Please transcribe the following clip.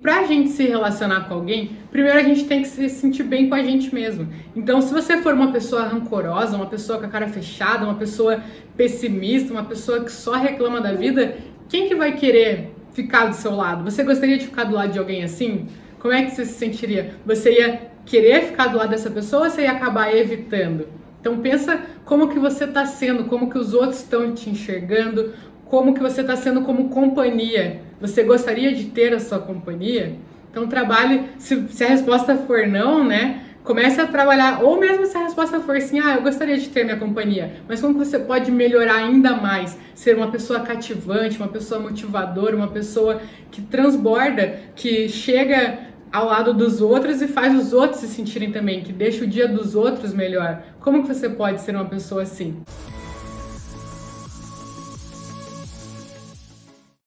Pra gente se relacionar com alguém, primeiro a gente tem que se sentir bem com a gente mesmo. Então, se você for uma pessoa rancorosa, uma pessoa com a cara fechada, uma pessoa pessimista, uma pessoa que só reclama da vida, quem que vai querer ficar do seu lado? Você gostaria de ficar do lado de alguém assim? Como é que você se sentiria? Você ia querer ficar do lado dessa pessoa ou você ia acabar evitando? Então pensa como que você está sendo, como que os outros estão te enxergando, como que você está sendo como companhia. Você gostaria de ter a sua companhia? Então trabalhe, se, se, a resposta for não, né? Comece a trabalhar, ou mesmo se a resposta for sim, ah, eu gostaria de ter minha companhia, mas como que você pode melhorar ainda mais? Ser uma pessoa cativante, uma pessoa motivadora, uma pessoa que transborda, que chega ao lado dos outros e faz os outros se sentirem também, que deixa o dia dos outros melhor. Como que você pode ser uma pessoa assim?